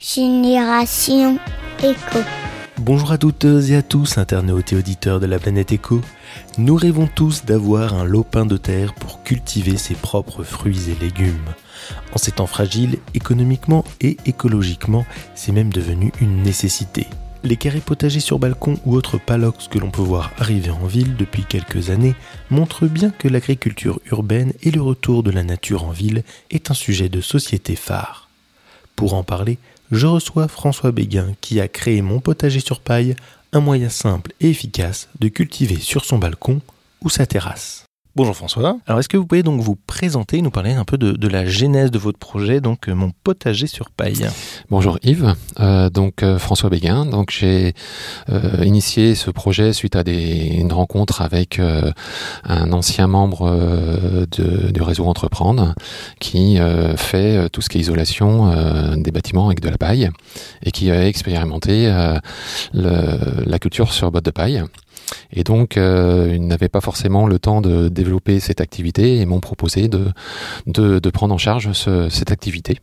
Génération Éco. Bonjour à toutes et à tous, internautes et auditeurs de la planète Éco. Nous rêvons tous d'avoir un lopin de terre pour cultiver ses propres fruits et légumes. En ces temps fragiles, économiquement et écologiquement, c'est même devenu une nécessité. Les carrés potagers sur balcon ou autres palox que l'on peut voir arriver en ville depuis quelques années montrent bien que l'agriculture urbaine et le retour de la nature en ville est un sujet de société phare. Pour en parler, je reçois François Béguin qui a créé Mon potager sur paille, un moyen simple et efficace de cultiver sur son balcon ou sa terrasse. Bonjour François. Alors est-ce que vous pouvez donc vous présenter et nous parler un peu de, la genèse de votre projet, donc euh, mon potager sur paille? Bonjour Yves, euh, donc euh, François Béguin. Donc j'ai initié ce projet suite à des, une rencontre avec un ancien membre du réseau Entreprendre qui fait tout ce qui est isolation des bâtiments avec de la paille et qui a expérimenté la culture sur botte de paille. Et donc, euh, ils n'avaient pas forcément le temps de développer cette activité et m'ont proposé de, de, prendre en charge cette activité.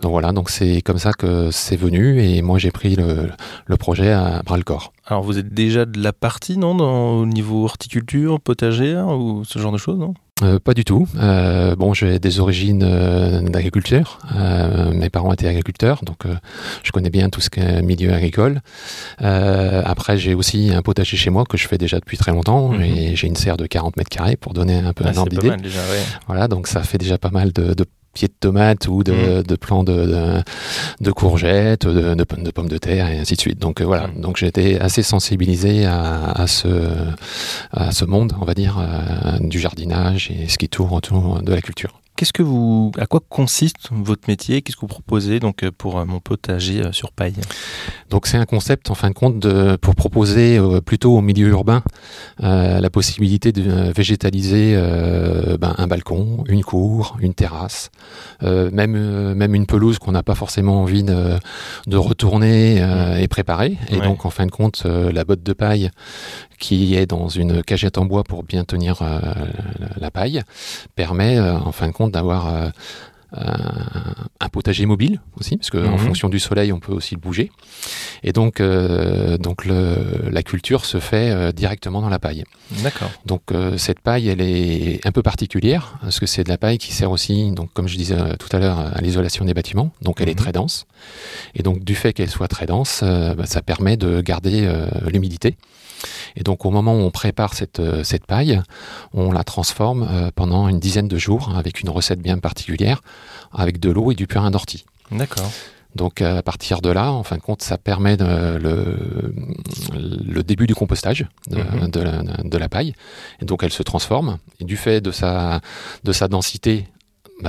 Donc voilà, donc c'est comme ça que c'est venu et moi j'ai pris le, le, projet à bras le corps. Alors vous êtes déjà de la partie, non, au niveau horticulture, potager ou ce genre de choses, non? Euh, pas du tout. Euh, bon, j'ai des origines euh, d'agriculture. mes parents étaient agriculteurs, donc je connais bien tout ce qui est milieu agricole. après, j'ai aussi un potager chez moi que je fais déjà depuis très longtemps. Mhm. et J'ai une serre de 40 mètres carrés pour donner un peu ah, un ordre d'idée. Voilà, donc ça fait déjà pas mal de, de pieds de tomates ou de, mm. de plants de, de, courgettes, de, de, pommes de terre et ainsi de suite. Donc euh, voilà, mm. donc j'ai été assez sensibilisé à, à, ce, à ce monde, on va dire, euh, du jardinage et ce qui tourne autour de la culture. Qu'est-ce que vous, à quoi consiste votre métier? Qu'est-ce que vous proposez donc euh, pour euh, mon potager euh, sur paille? Donc c'est un concept en fin de compte de, pour proposer plutôt au milieu urbain la possibilité de végétaliser ben, un balcon, une cour, une terrasse, même même une pelouse qu'on n'a pas forcément envie de, de retourner et préparer. Et donc en fin de compte la botte de paille qui est dans une cagette en bois pour bien tenir la paille, permet en fin de compte d'avoir euh, un potager mobile aussi, parce qu'en en mhm. fonction du soleil, on peut aussi le bouger. Et donc, donc le, la culture se fait directement dans la paille. D'accord. Donc cette paille, elle est un peu particulière, parce que c'est de la paille qui sert aussi, donc comme je disais tout à l'heure, à l'isolation des bâtiments. Donc elle est mhm. très dense. Et donc du fait qu'elle soit très dense, bah, ça permet de garder l'humidité. Et donc au moment où on prépare cette, euh, cette paille, on la transforme euh, pendant une dizaine de jours avec une recette bien particulière, avec de l'eau et du purin d'ortie. D'accord. Donc à partir de là, en fin de compte, ça permet de, le, le, début du compostage de, mhm. de, la, de, la, paille. Et donc elle se transforme. Et du fait de sa, de sa densité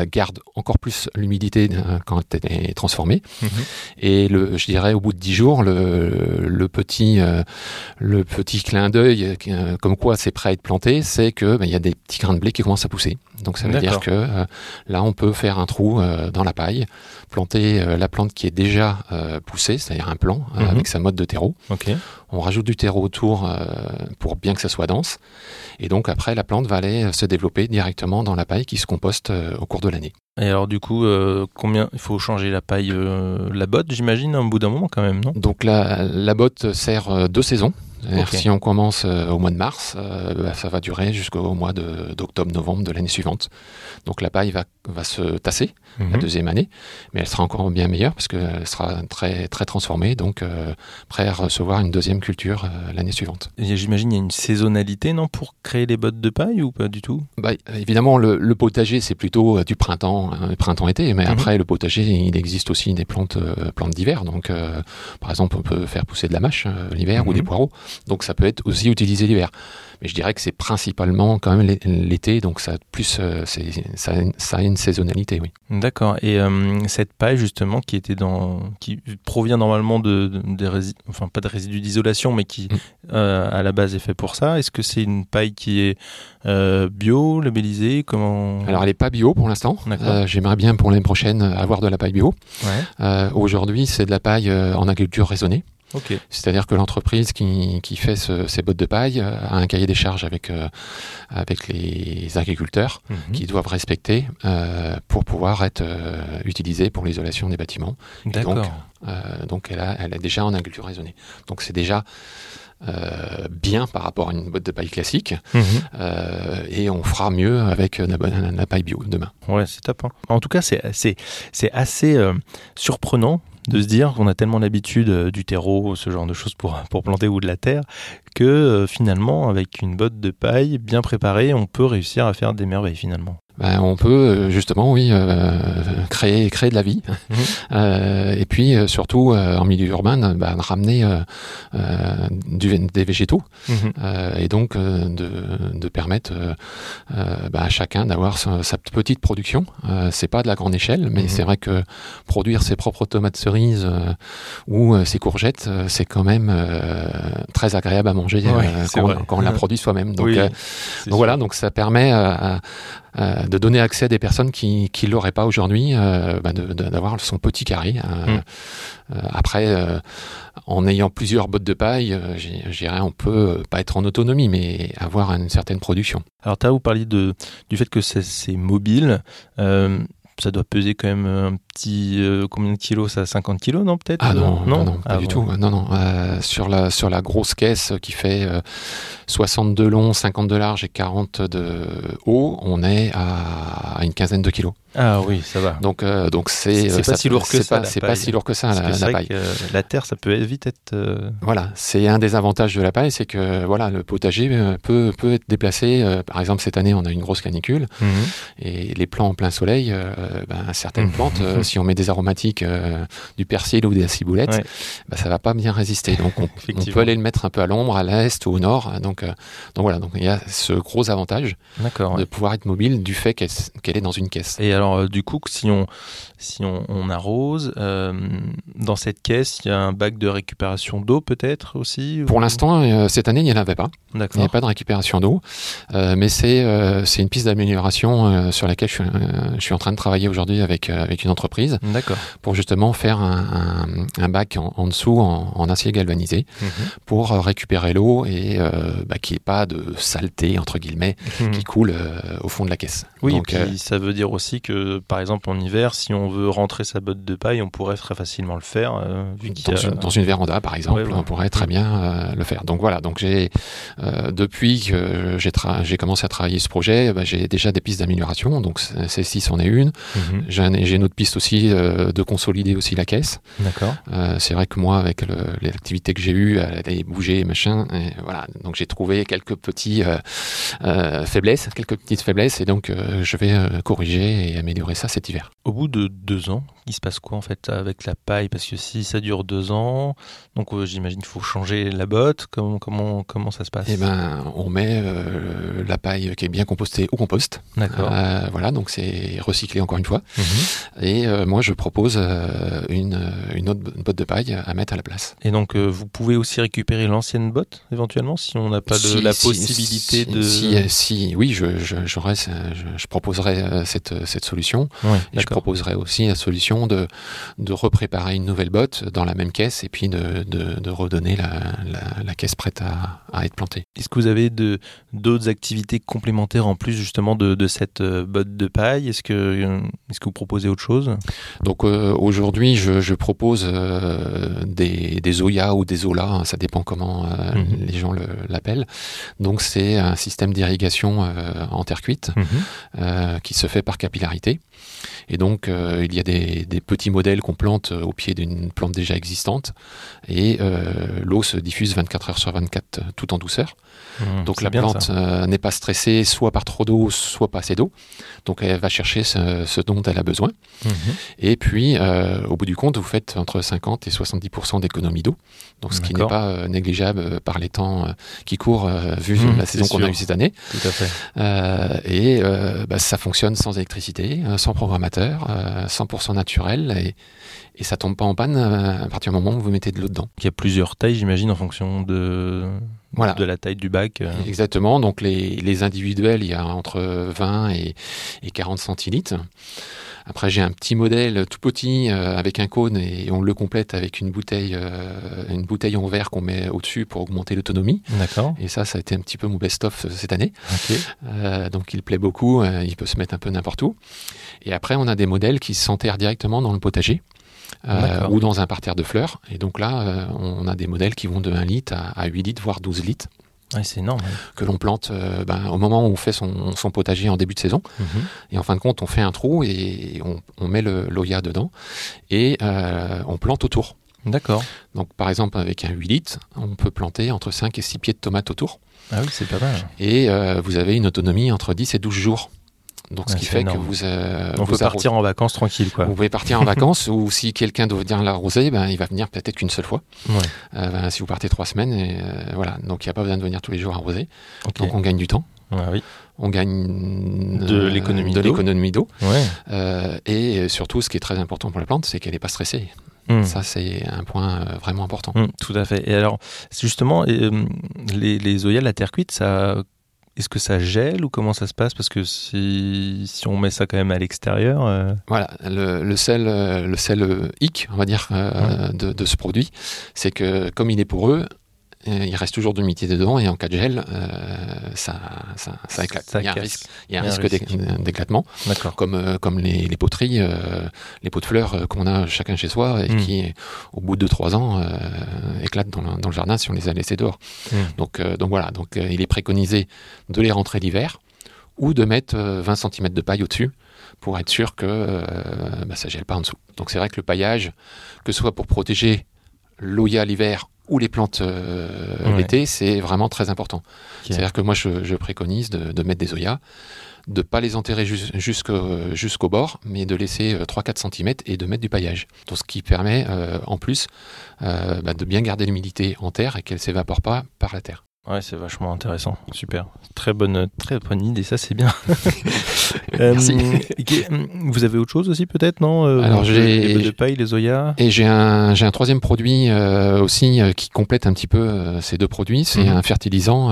garde encore plus l'humidité euh, quand elle est transformée. Mhm. Et le, je dirais au bout de dix jours, le, le petit, euh, le petit clin d'œil, euh, comme quoi c'est prêt à être planté, c'est que bah, il y a des petits grains de blé qui commencent à pousser. Donc ça veut dire que là, on peut faire un trou dans la paille, planter la plante qui est déjà poussée, c'est-à-dire un plant mhm. avec sa mode de terreau. On rajoute du terreau autour pour bien que ça soit dense. Et donc après, la plante va aller se développer directement dans la paille qui se composte au cours de l'année. Et alors du coup, euh, combien il faut changer la paille, euh, la botte, j'imagine, au bout d'un moment quand même, non? Donc la, la botte sert euh, deux saisons. Si on commence au mois de mars, bah, ça va durer jusqu'au mois d'octobre-novembre de, l'année suivante. Donc la paille va, va se tasser la mhm. deuxième année, mais elle sera encore bien meilleure parce qu'elle sera très, très transformée, donc prêt à recevoir une deuxième culture l'année suivante. J'imagine il y a une saisonnalité, non, pour créer les bottes de paille ou pas du tout? Bah, Évidemment, le, le potager, c'est plutôt du printemps, hein, printemps-été, mais mhm. après le potager, il existe aussi des plantes, euh, plantes d'hiver. Donc, euh, par exemple, on peut faire pousser de la mâche euh, l'hiver ou des mhm. poireaux. Donc, ça peut être aussi utilisé l'hiver. Mais je dirais que c'est principalement quand même l'été, donc ça plus ça, ça, a une saisonnalité, oui. D'accord. Et cette paille justement qui était dans, qui provient normalement de, des résidus, enfin pas de résidus d'isolation, mais qui mm. à la base est fait pour ça. Est-ce que c'est une paille qui est bio, labellisée? Comment? Alors elle n'est pas bio pour l'instant. Euh, j'aimerais bien pour l'année prochaine avoir de la paille bio. Euh, aujourd'hui, c'est de la paille euh, en agriculture raisonnée. C'est-à-dire que l'entreprise qui, qui fait ces bottes de paille a un cahier des charges avec, avec les agriculteurs mhm. qui doivent respecter pour pouvoir être utilisés pour l'isolation des bâtiments. D'accord. Donc, elle, a, elle est déjà en agriculture raisonnée. Donc c'est déjà euh, bien par rapport à une boîte de paille classique. Mhm. Euh, et on fera mieux avec la, paille bio demain. Ouais, c'est top. Hein. En tout cas, c'est assez, assez euh, surprenant de se dire qu'on a tellement l'habitude du terreau, ce genre de choses pour, pour planter ou de la terre, que finalement, avec une botte de paille bien préparée, on peut réussir à faire des merveilles finalement. Ben, on peut euh, justement, oui, euh, créer créer de la vie, mhm. euh, et puis surtout en milieu urbain, ben, ramener du, des végétaux, mhm. et donc de, de permettre ben, à chacun d'avoir sa, petite production. c'est pas de la grande échelle, mais mhm. c'est vrai que produire ses propres tomates cerises ou ses courgettes, c'est quand même très agréable à manger quand, on la produit soi-même. Donc, donc voilà, donc ça permet à euh, de donner accès à des personnes qui ne l'auraient pas aujourd'hui, euh, bah, d'avoir son petit carré. Euh, mm. après, en ayant plusieurs bottes de paille, je dirais on peut pas être en autonomie, mais avoir une certaine production. Alors, tu as vous parlé de, du fait que c'est mobile ça doit peser quand même un petit euh, combien de kilos ça 50 kilos non peut-être? Ah non non, non, pas ah du tout. Non non euh, sur la sur la grosse caisse qui fait 62 euh, long 50 de large et 40 de haut on est à, une quinzaine de kilos. Ah oui ça va. Donc donc c'est c'est pas si lourd que ça c'est pas si lourd que ça la, paille. la terre ça peut vite être voilà c'est un des avantages de la paille c'est que voilà le potager peut peut être déplacé par exemple cette année on a une grosse canicule mhm. et les plants en plein soleil euh, ben, certaines mmh. plantes, euh, si on met des aromatiques, euh, du persil ou des ciboulettes, ça ben, ça va pas bien résister. Donc on, peut aller le mettre un peu à l'ombre, à l'est ou au nord. Donc, donc voilà, donc il y a ce gros avantage de pouvoir être mobile du fait qu'elle est dans une caisse. Et alors du coup, si on si on, arrose, dans cette caisse, il y a un bac de récupération d'eau peut-être aussi Pour l'instant, cette année, il n'y en avait pas. Il n'y avait pas de récupération d'eau, mais c'est une piste d'amélioration sur laquelle je je suis en train de travailler aujourd'hui avec, euh, avec une entreprise pour justement faire un, un, bac en, dessous en, acier galvanisé mhm. pour récupérer l'eau et euh, bah, qu'il n'y ait pas de saleté, entre guillemets, mhm. qui coule euh, au fond de la caisse. Oui, Donc, et puis ça veut dire aussi que, par exemple, en hiver, si on veut rentrer sa botte de paille, on pourrait très facilement le faire. Vu dans, une, dans, une, véranda, par exemple, on pourrait très bien le faire. Donc voilà, donc j'ai depuis que j'ai commencé à travailler ce projet, bah, j'ai déjà des pistes d'amélioration. Donc celle-ci c'en est une. Mhm. J'ai une autre piste aussi euh, de consolider aussi la caisse. D'accord. Euh, c'est vrai que moi, avec l'activité que j'ai eue, elle bouger, machin, et voilà. Donc j'ai trouvé quelques petits euh, faiblesses, quelques petites faiblesses, et donc je vais corriger et améliorer ça cet hiver. Au bout de deux ans, il se passe quoi en fait avec la paille? Parce que si ça dure deux ans, donc j'imagine qu'il faut changer la botte. Comment comment comment ça se passe? Eh ben, on met la paille qui est bien compostée au compost. D'accord. voilà, donc c'est recyclé encore une fois. Mhm. Et euh, moi, je propose euh, une, une, autre botte de paille à mettre à la place. Et donc, euh, vous pouvez aussi récupérer l'ancienne botte, éventuellement, si on n'a pas de, la possibilité de... Si, si, oui, je, je, je, proposerai cette, cette solution. et je proposerai aussi la solution de, de repréparer une nouvelle botte dans la même caisse et puis de, de, de redonner la, la, la, caisse prête à, à être plantée. Est-ce que vous avez d'autres activités complémentaires en plus justement de, de cette botte de paille? Est-ce que est-ce que vous proposez autre chose? Donc euh, aujourd'hui, je, propose euh, des, des Zoya ou des Zola, hein, ça dépend comment euh, mhm. les gens l'appellent. Donc c'est un système d'irrigation en terre cuite mhm. qui se fait par capillarité. Et donc, il y a des, des petits modèles qu'on plante au pied d'une plante déjà existante, et l'eau se diffuse 24 heures sur 24 tout en douceur. Mmh, donc la plante n'est pas stressée soit par trop d'eau, soit pas assez d'eau. Donc elle va chercher ce, dont elle a besoin. Mmh. Et puis, euh, au bout du compte, vous faites entre 50 et 70% d'économie d'eau. Donc ce qui n'est pas euh, négligeable euh, par les temps qui courent, vu mmh, la saison qu'on a eue cette année. Tout à fait. et bah, ça fonctionne sans électricité, sans programmateur, 100% naturel. Et, et ça tombe pas en panne à partir du moment où vous mettez de l'eau dedans. Il y a plusieurs tailles, j'imagine, en fonction de, voilà. de la taille du bac. Exactement. Donc les, les, individuels, il y a entre 20 et, et 40 centilitres. Après, j'ai un petit modèle tout petit euh, avec un cône et on le complète avec une bouteille, une bouteille en verre qu'on met au-dessus pour augmenter l'autonomie. D'accord. Et ça, ça a été un petit peu mon best-of cette année. donc, il plaît beaucoup. il peut se mettre un peu n'importe où. Et après, on a des modèles qui s'enterrent directement dans le potager. ou dans un parterre de fleurs. Et donc là, on a des modèles qui vont de 1 litre à, 8 litres, voire 12 litres c'est énorme. Que l'on plante euh, ben, au moment où on fait son, potager en début de saison. Mhm. Et en fin de compte, on fait un trou et on, met le l'oya dedans et euh, on plante autour. D'accord. Donc par exemple, avec un 8 litres, on peut planter entre 5 et 6 pieds de tomates autour. Ah oui, c'est pas mal. Et euh, vous avez une autonomie entre 10 et 12 jours. Donc, ce qui fait que vous. Euh, on peut partir en vacances tranquille, quoi. Vous pouvez partir en vacances, ou si quelqu'un doit venir l'arroser, ben, il va venir peut-être qu'une seule fois. Ouais. Euh, ben, si vous partez trois semaines, et, euh, voilà. Donc, il n'y a pas besoin de venir tous les jours arroser. Donc, on gagne du temps. oui. On gagne de l'économie de l'économie d'eau. Ouais. et surtout, ce qui est très important pour la plante, c'est qu'elle n'est pas stressée. Hmm. Ça, c'est un point vraiment important. Hmm, tout à fait. Et alors, justement, les, les la terre cuite, ça est-ce que ça gèle ou comment ça se passe? Parce que si, si on met ça quand même à l'extérieur. Euh, voilà, le, le, sel, euh, le sel euh, hic, on va dire, de, de, ce produit, c'est que comme il est poreux, il reste toujours de l'humidité dedans et en cas de gel, euh, ça, ça, ça, éclate. il y a un risque, il y a un risque d'éclatement, comme, euh, comme les, les poteries, euh, les pots de fleurs qu'on a chacun chez soi et hmm. qui, au bout de 2-3 ans, éclatent dans le, dans le, jardin si on les a laissés dehors. Hmm. Donc, donc voilà, donc, il est préconisé de les rentrer l'hiver ou de mettre 20 cm de paille au-dessus pour être sûr que bah, ça gèle pas en dessous. Donc c'est vrai que le paillage, que ce soit pour protéger l'oya l'hiver ou les plantes euh, l'été, c'est vraiment très important. C'est-à-dire que moi, je, préconise de, mettre des oyas, de ne pas les enterrer jusqu'au bord, mais de laisser 3-4 euh, cm et de mettre du paillage. Donc, ce qui permet, euh, en plus, bah, de bien garder l'humidité en terre et qu'elle ne s'évapore pas par la terre. Ouais, c'est vachement intéressant. Super. Très bonne, très bonne idée, ça c'est bien. Euh, Merci. vous avez autre chose aussi peut-être, non euh, Alors j'ai les de paille, les Oya. Et j'ai un, j'ai un troisième produit euh, aussi qui complète un petit peu ces deux produits. C'est mhm. un fertilisant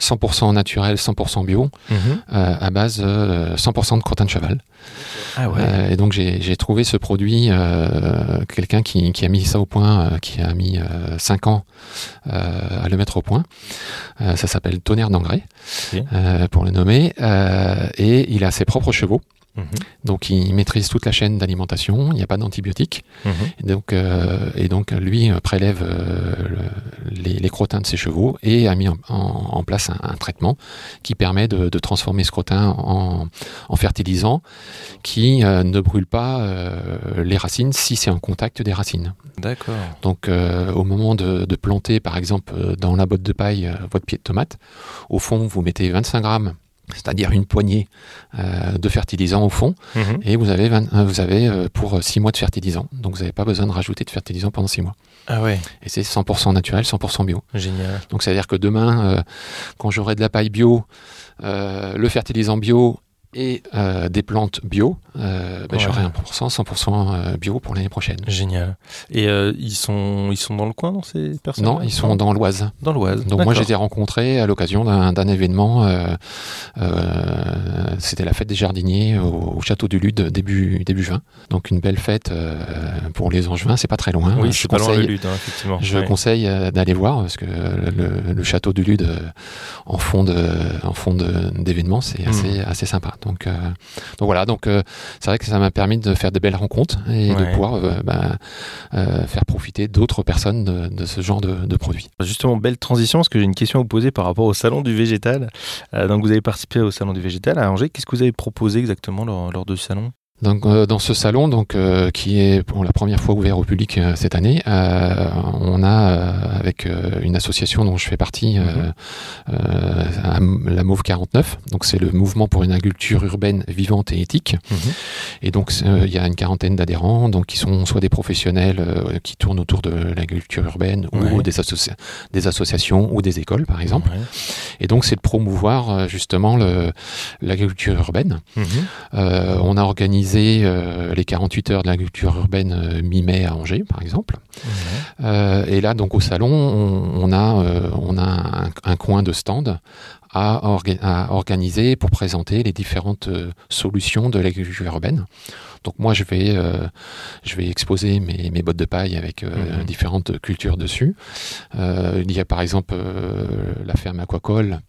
100% naturel, 100% bio, mhm. à base 100% de crottin de cheval. Ah ouais. et donc j'ai trouvé ce produit, quelqu'un qui, qui, a mis ça au point, qui a mis 5 ans à le mettre au point. Euh, ça s'appelle Tonnerre d'engrais, euh, pour le nommer. Euh, et il a ses propres chevaux. Mhm. Donc il maîtrise toute la chaîne d'alimentation, il n'y a pas d'antibiotiques. Mhm. Et, donc, et donc lui prélève les, crottins de ses chevaux et a mis en, place un, traitement qui permet de, transformer ce crottin en, en fertilisant qui ne brûle pas les racines si c'est en contact des racines. D'accord. Donc euh, au moment de, planter, par exemple, euh, dans la botte de paille, euh, votre pied de tomate, au fond, vous mettez 25 grammes c'est-à-dire une poignée de fertilisant au fond, mhm. et vous avez, vous avez pour 6 mois de fertilisant. Donc vous n'avez pas besoin de rajouter de fertilisant pendant 6 mois. Ah ouais. Et c'est 100% naturel, 100% bio. Génial. Donc c'est-à-dire que demain, quand j'aurai de la paille bio, le fertilisant bio et euh, des plantes bio, euh, ben, j'aurai 1%, 100% euh, bio pour l'année prochaine. Génial. Et ils, sont, ils sont dans le coin, dans ces personnes Non, ils sont dans l'Oise. Dans l'Oise. Donc moi, j'ai été rencontré à l'occasion d'un événement. C'était la fête des jardiniers au, château du Lude début, début juin. Donc une belle fête pour les Angevins, c'est pas très loin. Oui, je pas conseille, loin Lude, hein, effectivement. Je conseille d'aller voir parce que le, château du Lude en fond d'événements, c'est hmm. assez, assez sympa. Donc, euh, donc voilà, donc euh, c'est vrai que ça m'a permis de faire de belles rencontres et de pouvoir euh, bah, faire profiter d'autres personnes de, ce genre de, produits. Justement, belle transition, parce que j'ai une question à vous poser par rapport au salon du végétal. donc vous avez participé au salon du végétal à Angers. Qu'est-ce que vous avez proposé exactement lors, lors de ce salon? Donc, euh, dans ce salon, donc euh, qui est pour la première fois ouvert au public euh, cette année, on a avec une association dont je fais partie, mhm. la Mauve 49. Donc c'est le mouvement pour une agriculture urbaine vivante et éthique. Mhm. Et donc il y a une quarantaine d'adhérents, donc qui sont soit des professionnels qui tournent autour de l'agriculture urbaine ou des, des, associations ou des écoles par exemple. Et donc c'est de promouvoir justement l'agriculture urbaine. Mhm. on a organisé organisé les 48 heures de l'agriculture urbaine mi-mai à Angers, par exemple. et là, donc au salon, on, a, on a un, coin de stand à, organiser pour présenter les différentes solutions de l'agriculture urbaine. Donc moi, je vais, euh, je vais exposer mes, mes, bottes de paille avec euh, mhm. différentes cultures dessus. Euh, il y a par exemple la ferme aquacole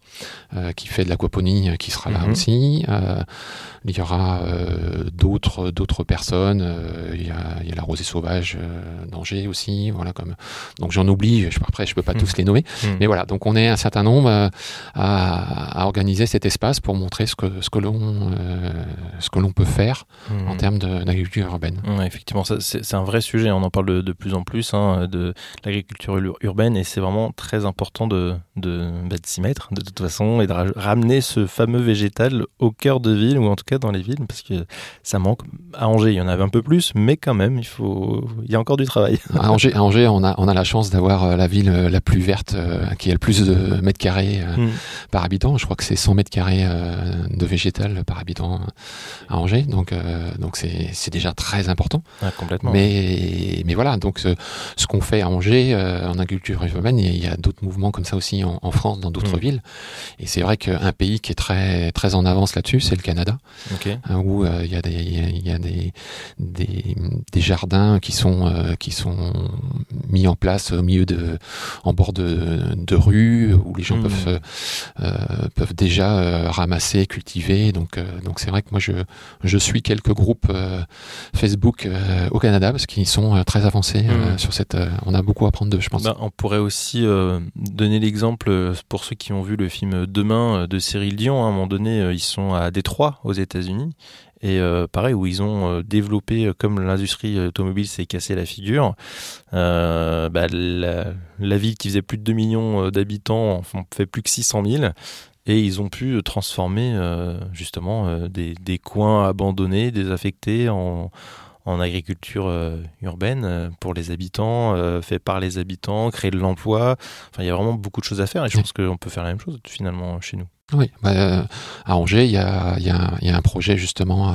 qui fait de l'aquaponie qui sera là mhm. aussi. il y aura d'autres d'autres personnes. il, y a, il, y a, la rosée sauvage d'Angers aussi. Voilà comme. Donc j'en oublie. Je, après, je peux pas mhm. tous les nommer. Mais voilà. Donc on est un certain nombre à, à, organiser cet espace pour montrer ce que ce que l'on ce que l'on peut faire en termes d'agriculture urbaine. effectivement, c'est un vrai sujet. On en parle de, plus en plus hein, de l'agriculture urbaine et c'est vraiment très important de, de, bah, de s'y mettre de toute façon et de ramener ce fameux végétal au cœur de ville ou en tout cas dans les villes parce que ça manque. À Angers, il y en avait un peu plus, mais quand même, il faut, il y a encore du travail. À Angers, à Angers on, a, on a la chance d'avoir euh, la ville euh, la plus verte euh, qui a le plus de mètres carrés hmm. par habitant. Je crois que c'est 100 mètres carrés de végétal par habitant à Angers. Donc, donc c'est c'est déjà très important. complètement. Mais, mais voilà, donc ce, ce qu'on fait à Angers euh, en agriculture urbaine, il y a, d'autres mouvements comme ça aussi en, en France, dans d'autres mm. villes. Et c'est vrai qu'un pays qui est très, très en avance là-dessus, c'est le Canada, hein, où euh, il y a, des, il y a des, des, des, jardins qui sont, euh, qui sont mis en place au milieu de, en bord de, de rue, où les gens mm. peuvent, peuvent déjà ramasser, cultiver. Donc, donc c'est vrai que moi, je, je suis quelques groupes Facebook euh, au Canada parce qu'ils sont euh, très avancés hmm. sur cette. on a beaucoup à apprendre d'eux, je pense. Bah, on pourrait aussi donner l'exemple pour ceux qui ont vu le film Demain de Cyril Dion. À un moment donné, ils sont à Détroit, aux États-Unis. Et pareil, où ils ont développé, comme l'industrie automobile s'est cassée la figure, bah, la, ville qui faisait plus de 2 millions d'habitants en fait plus que 600 000. Et ils ont pu transformer euh, justement euh, des, des, coins abandonnés, désaffectés en, en agriculture euh, urbaine pour les habitants, fait par les habitants, créer de l'emploi. Enfin, il y a vraiment beaucoup de choses à faire et je pense qu'on peut faire la même chose finalement chez nous. Oui, bah, euh, à Angers, il y a, y, a, y a, un projet justement euh,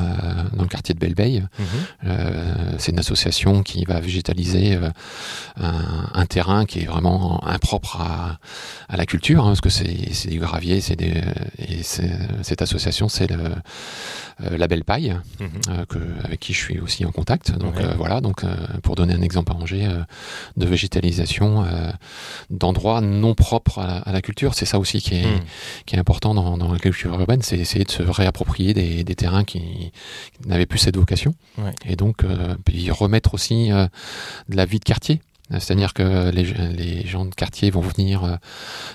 dans le quartier de Belleveille. Mhm. Euh, c'est une association qui va végétaliser euh, un, un, terrain qui est vraiment impropre à, à la culture, hein, parce que c'est du gravier, c'est des, et cette association, c'est le la Belle Paille, mhm. que, avec qui je suis aussi en contact. Donc voilà, donc pour donner un exemple à Angers de végétalisation d'endroits non propres à la, à la culture, c'est ça aussi qui est, mhm. qui est important dans, dans la culture urbaine, c'est essayer de se réapproprier des, des terrains qui, n'avaient plus cette vocation. Et donc, euh, puis remettre aussi euh, de la vie de quartier. C'est-à-dire que les, les, gens de quartier vont venir euh,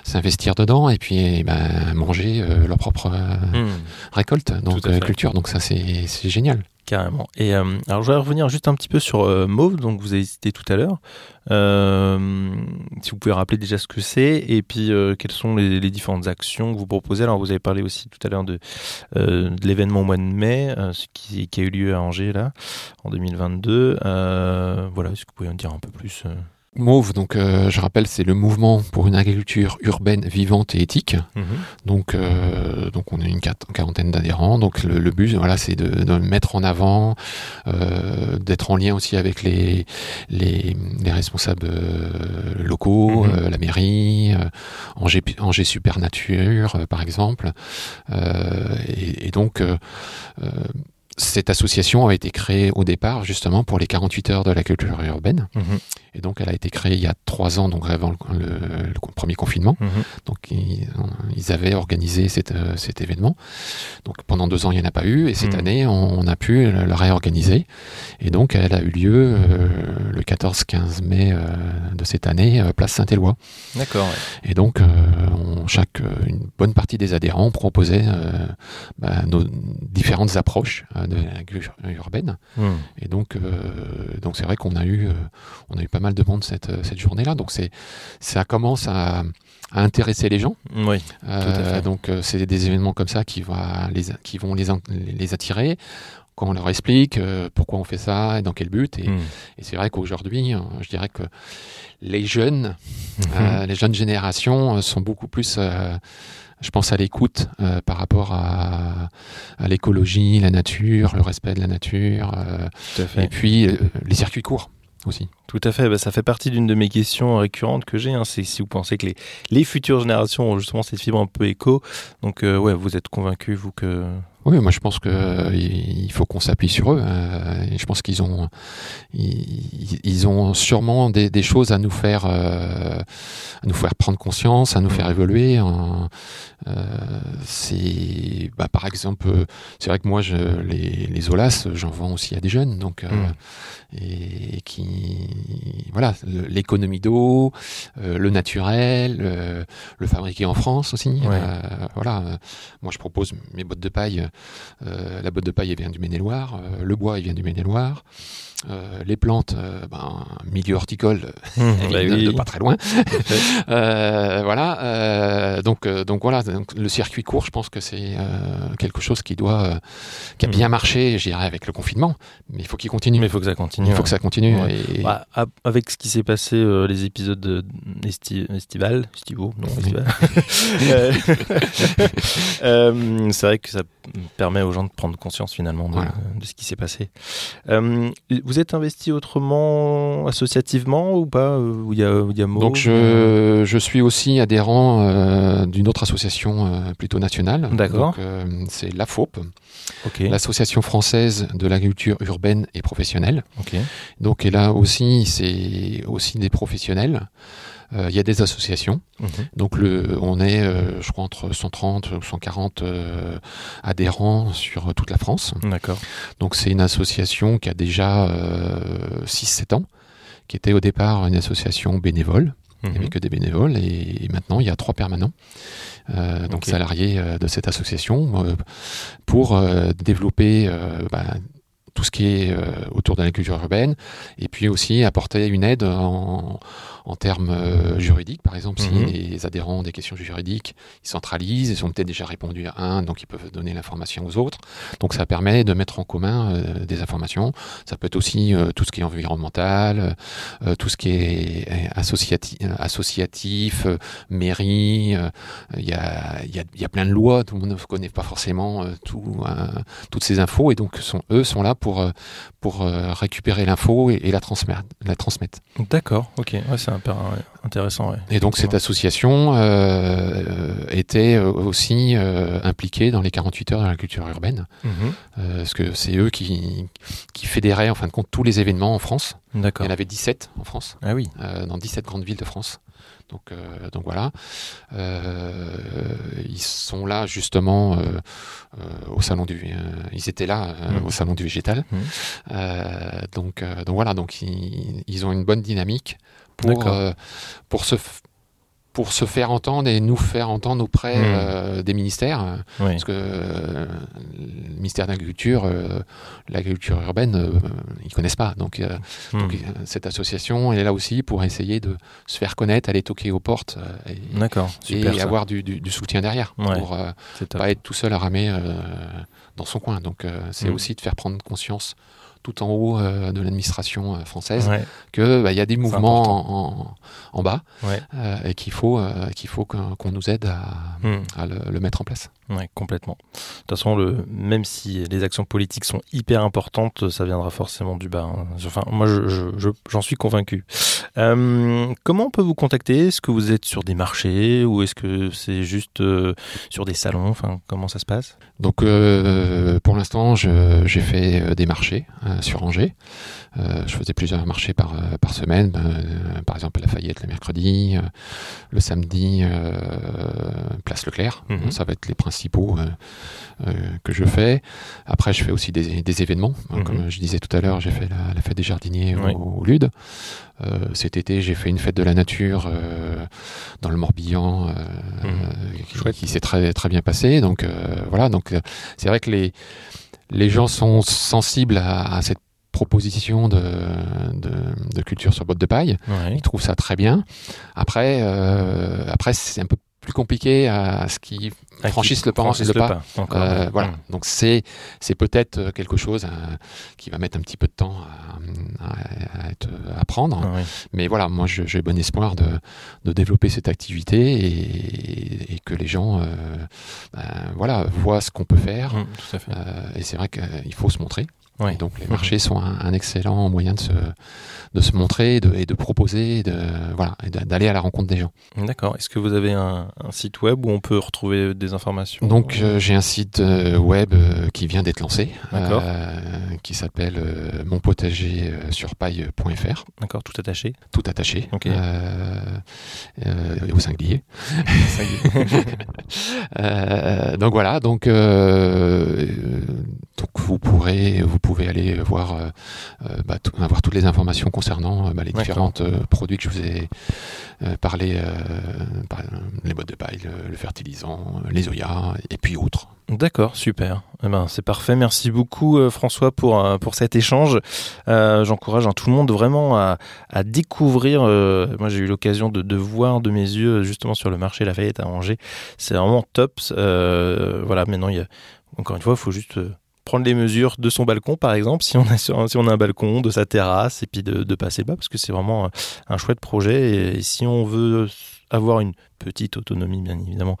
s'investir dedans et puis eh ben, manger leur propre hmm. récolte, donc culture. Donc ça, c'est génial. Carrément. Et euh, alors, je vais revenir juste un petit peu sur euh, Mauve, donc vous avez cité tout à l'heure. Euh, si vous pouvez rappeler déjà ce que c'est et puis quelles sont les, différentes actions que vous proposez. Alors, vous avez parlé aussi tout à l'heure de, l'événement au mois de mai, qui, qui, a eu lieu à Angers là en 2022. voilà, est-ce que vous pouvez en dire un peu plus Mauve, donc euh, je rappelle, c'est le mouvement pour une agriculture urbaine vivante et éthique. Mhm. Donc, euh, donc on a une quarantaine d'adhérents. Donc le, but, voilà, c'est de, de, mettre en avant, euh, d'être en lien aussi avec les les, les responsables euh, locaux, mhm. la mairie, Angers, Angers Supernature, par exemple. Et, et, donc cette association a été créée au départ justement pour les 48 heures de la culture urbaine. Mhm. Et donc elle a été créée il y a trois ans, donc avant le, premier confinement. Mhm. Donc ils, avaient organisé euh, cet événement. Donc pendant deux ans il n'y en a pas eu et cette mhm. année on, a pu le réorganiser. Et donc elle a eu lieu euh, le 14-15 mai euh, de cette année, place Saint-Éloi. D'accord. Et donc on, chaque une bonne partie des adhérents proposait bah, nos différentes approches de l'agriculture urbaine. Hmm. Et donc, euh, donc c'est vrai qu'on a eu, euh, on a eu pas mal de monde cette, cette journée-là. Donc c'est, ça commence à, à intéresser les gens. Oui. Euh, donc c'est des événements comme ça qui, va les, qui vont les, les attirer pourquoi on leur explique, pourquoi on fait ça et dans quel but. Et, Hmm. et c'est vrai qu'aujourd'hui, je dirais que les jeunes, Mhm. les jeunes générations sont beaucoup plus je pense à l'écoute euh, par rapport à, à l'écologie, la nature, le respect de la nature, euh, Tout à fait. et puis euh, les circuits courts aussi. Tout à fait, bah, ça fait partie d'une de mes questions récurrentes que j'ai. Hein. C'est si vous pensez que les, les futures générations ont justement cette fibre un peu éco. Donc, euh, ouais, vous êtes convaincu, vous, que. Oui, moi je pense que euh, il faut qu'on s'appuie sur eux. Euh, et je pense qu'ils ont, ils, ils, ont sûrement des, des, choses à nous faire, euh, à nous faire prendre conscience, à nous faire évoluer. Hein. c'est, bah, par exemple, c'est vrai que moi, je, les, les Olas, j'en vends aussi à des jeunes, donc mm. et qui, voilà, l'économie d'eau, le naturel, le fabriquer en France aussi. Ouais. voilà, moi je propose mes bottes de paille. Euh, la botte de paille vient du Maine-et-Loire, euh, le bois il vient du Maine-et-Loire, euh, les plantes, ben, milieu horticole, mmh, bah oui. de pas très loin. voilà, donc donc voilà, donc, le circuit court, je pense que c'est quelque chose qui doit, qui a bien marché, je dirais avec le confinement, mais il faut qu'il continue. Mais il faut que ça continue. Il faut ouais. que ça continue. Ouais. Et... Bah, avec ce qui s'est passé, euh, les épisodes esti estivales, estivaux, non, estivales. euh, c'est vrai que ça permet aux gens de prendre conscience finalement de, voilà. de ce qui s'est passé. Euh, vous êtes investi autrement, associativement ou pas Où il y a, où y a Donc je, je, suis aussi adhérent euh, d'une autre association euh, plutôt nationale. D'accord. euh, C'est la FOP, okay. l'Association française de l'agriculture urbaine et professionnelle. Okay. Donc et là aussi, c'est aussi des professionnels. Euh, il y a des associations. Mhm. Donc le, on est, euh, je crois, entre 130 ou 140 euh, adhérents sur toute la France. D'accord. Donc c'est une association qui a déjà 6-7 ans, qui était au départ une association bénévole. Il n'y avait que des bénévoles et, maintenant il y a trois permanents, euh, donc salariés de cette association, euh, pour euh, développer bah, tout ce qui est autour de la culture urbaine et puis aussi apporter une aide en, en termes euh, juridiques. Par exemple, Mhm. si les adhérents ont des questions juridiques, ils centralisent, ils ont peut-être déjà répondu à un, donc ils peuvent donner l'information aux autres. Donc ça permet de mettre en commun euh, des informations. Ça peut être aussi euh, tout ce qui est environnemental, euh, tout ce qui est associati associatif, mairie. Il y, a, y, a, y a plein de lois, tout le monde ne connaît pas forcément tout, toutes ces infos et donc sont, eux sont là pour, pour récupérer l'info et, et la transmettre. La transmettre. D'accord, ok, ouais, c'est hyper intéressant. Ouais. Et donc cette association euh, était aussi euh, impliquée dans les 48 heures de la culture urbaine, Mhm. euh, parce que c'est eux qui, qui fédéraient en fin de compte tous les événements en France. Il y en avait 17 en France, Ah oui. euh, dans 17 grandes villes de France. Donc, euh, donc voilà, Euh, ils sont là justement euh, euh, au salon du, euh, ils étaient là euh, Mhm. au salon du végétal. Mhm. Euh, donc, euh, donc voilà, donc ils, ils ont une bonne dynamique pour euh, pour se pour se faire entendre et nous faire entendre auprès Mhm. euh, des ministères, Oui. parce que euh, le ministère de l'agriculture, l'agriculture urbaine, ils connaissent pas. Donc, donc, euh, cette association, elle est là aussi pour essayer de se faire connaître, aller toquer aux portes et, avoir du, du- du soutien derrière Ouais. pour top. pas être tout seul à ramer dans son coin. Donc c'est Mhm. aussi de faire prendre conscience tout en haut euh, de l'administration euh, française Ouais. que bah, y a des mouvements en, en- en bas Ouais. euh, et qu'il faut qu'il faut qu'on qu'on nous aide à, Mhm. à le, le mettre en place. Ouais, complètement. De toute façon, le, même si les actions politiques sont hyper importantes, ça viendra forcément du bas. hein. Enfin, moi, je- je- je- j'en suis convaincu. Comment on peut vous contacter? Est-ce que vous êtes sur des marchés ou est-ce que c'est juste sur des salons? Enfin, comment ça se passe? Donc pour l'instant, j'ai fait des marchés sur Angers. Euh, je faisais plusieurs marchés par, euh, par semaine, euh, par exemple à Lafayette le mercredi, euh, le samedi, euh, Place Leclerc. Mhm. Ça va être les principaux euh, euh, que je fais. Après, je fais aussi des, des événements. Mhm. Comme je disais tout à l'heure, j'ai fait la, la fête des jardiniers Oui. au, au Lude. Euh, cet été, j'ai fait une fête de la nature euh, dans le Morbihan euh, qui- s'est très très bien passé. Donc euh, voilà, donc euh, c'est vrai que les les gens sont sensibles à, à cette proposition de, de, de culture sur botte de paille. Ouais. Ils trouvent ça très bien. Après, euh, après c'est un peu plus compliqué à ce qui franchissent le pas. Le pas. Euh, voilà. Mmh. Donc c'est c'est peut-être euh, quelque chose qui va mettre un petit peu de temps à, à, être, à prendre. Ah Mais voilà, moi j'ai bon espoir de, de développer cette activité et, et que les gens ben, voilà voient ce qu'on peut faire. Mmh, tout à fait. et c'est vrai qu'il faut se montrer. Donc les marchés sont un, excellent moyen de se, de se montrer et de, proposer, de, voilà, d'aller à la rencontre des gens. D'accord. Est-ce que vous avez un, site web où on peut retrouver des informations? Donc euh, j'ai un site euh, web euh, qui vient d'être lancé, qui s'appelle monpotagersurpaille.fr. D'accord, tout attaché Tout attaché. au singulier. donc voilà, donc, donc vous pourrez vous pouvez aller voir, euh, euh, bah, avoir toutes les informations concernant euh, bah, les différents produits que je vous ai parlé, les boîtes de paille, le, fertilisant, les Oya et puis autres. D'accord, super. Eh ben, c'est parfait. Merci beaucoup François pour, pour cet échange. J'encourage hein, tout le monde vraiment à, à découvrir. moi, j'ai eu l'occasion de, de, voir de mes yeux justement sur le marché Lafayette à Angers. C'est vraiment top. voilà, maintenant, il y a, encore une fois, il faut juste prendre les mesures de son balcon, par exemple, si on a, si on a un balcon, de sa terrasse, et puis de, passer bas, parce que c'est vraiment un chouette projet. Et, si on veut avoir une petite autonomie, bien évidemment,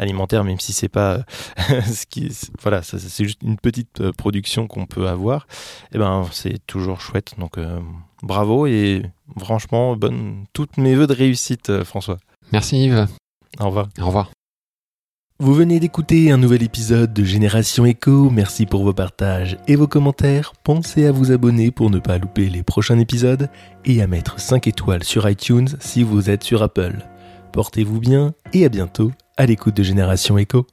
alimentaire, même si c'est pas ce qui, voilà, c'est juste une petite euh, production qu'on peut avoir, et eh ben c'est toujours chouette. Donc euh, bravo et franchement, bonne, toutes mes voeux de réussite, euh, François. Merci Yves. Au revoir. Au revoir. Vous venez d'écouter un nouvel épisode de Génération Echo, merci pour vos partages et vos commentaires. Pensez à vous abonner pour ne pas louper les prochains épisodes et à mettre 5 étoiles sur iTunes si vous êtes sur Apple. Portez-vous bien et à bientôt à l'écoute de Génération Echo.